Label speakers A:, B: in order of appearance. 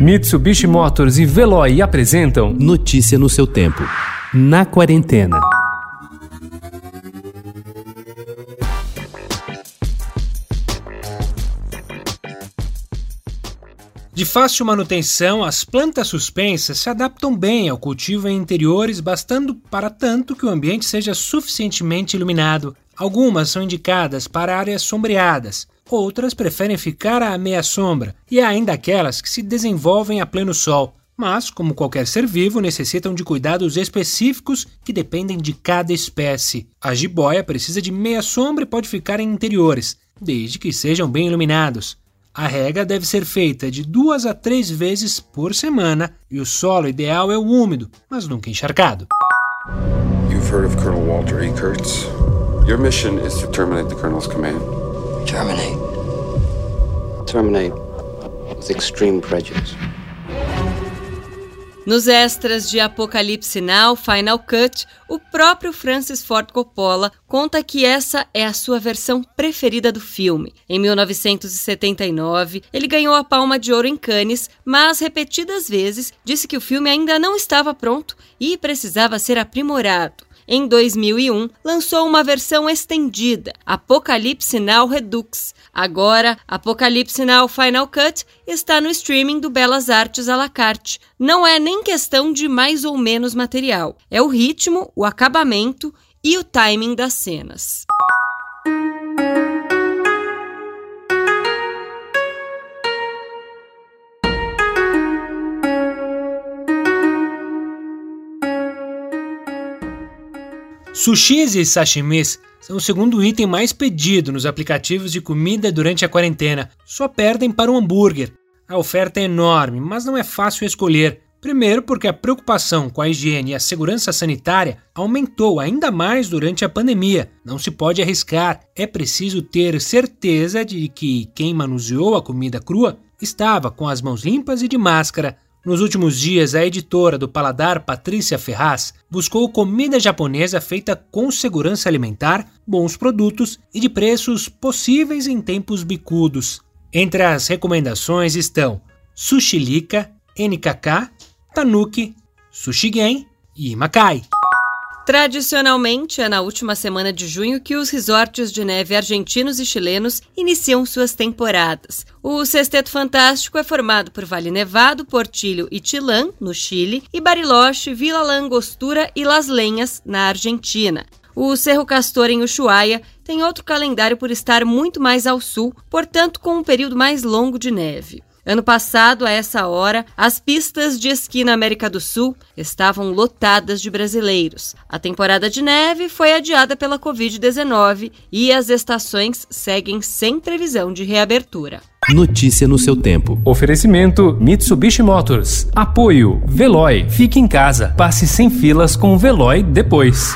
A: Mitsubishi Motors e Veloy apresentam
B: Notícia no seu tempo. Na quarentena.
C: De fácil manutenção, as plantas suspensas se adaptam bem ao cultivo em interiores, bastando para tanto que o ambiente seja suficientemente iluminado. Algumas são indicadas para áreas sombreadas, outras preferem ficar à meia sombra, e há ainda aquelas que se desenvolvem a pleno sol. Mas, como qualquer ser vivo, necessitam de cuidados específicos que dependem de cada espécie. A jiboia precisa de meia sombra e pode ficar em interiores, desde que sejam bem iluminados. A rega deve ser feita de duas a três vezes por semana e o solo ideal é o úmido, mas nunca encharcado.
D: You've heard of Colonel Walter E. Kurtz. Your mission is to terminate the Colonel's command.
E: Terminate. Terminate with extreme prejudice.
F: Nos extras de Apocalipse Now, Final Cut, o próprio Francis Ford Coppola conta que essa é a sua versão preferida do filme. Em 1979, ele ganhou a Palma de Ouro em Cannes, mas repetidas vezes disse que o filme ainda não estava pronto e precisava ser aprimorado em 2001, lançou uma versão estendida, Apocalipse Now Redux. Agora, Apocalipse Now Final Cut está no streaming do Belas Artes à la carte. Não é nem questão de mais ou menos material, é o ritmo, o acabamento e o timing das cenas.
C: Sushis e sashimis são o segundo item mais pedido nos aplicativos de comida durante a quarentena. Só perdem para o hambúrguer. A oferta é enorme, mas não é fácil escolher. Primeiro, porque a preocupação com a higiene e a segurança sanitária aumentou ainda mais durante a pandemia. Não se pode arriscar, é preciso ter certeza de que quem manuseou a comida crua estava com as mãos limpas e de máscara. Nos últimos dias, a editora do Paladar, Patrícia Ferraz, buscou comida japonesa feita com segurança alimentar, bons produtos e de preços possíveis em tempos bicudos. Entre as recomendações estão Sushilika, NKK, Tanuki, Sushigen e Makai.
F: Tradicionalmente, é na última semana de junho que os resorts de neve argentinos e chilenos iniciam suas temporadas. O Sexteto Fantástico é formado por Vale Nevado, Portilho e Tilã, no Chile, e Bariloche, Vila Langostura e Las Lenhas, na Argentina. O Cerro Castor, em Ushuaia, tem outro calendário por estar muito mais ao sul, portanto, com um período mais longo de neve. Ano passado, a essa hora, as pistas de esqui na América do Sul estavam lotadas de brasileiros. A temporada de neve foi adiada pela Covid-19 e as estações seguem sem previsão de reabertura.
B: Notícia no seu tempo.
A: Oferecimento Mitsubishi Motors. Apoio Veloy. Fique em casa. Passe sem filas com o Veloy depois.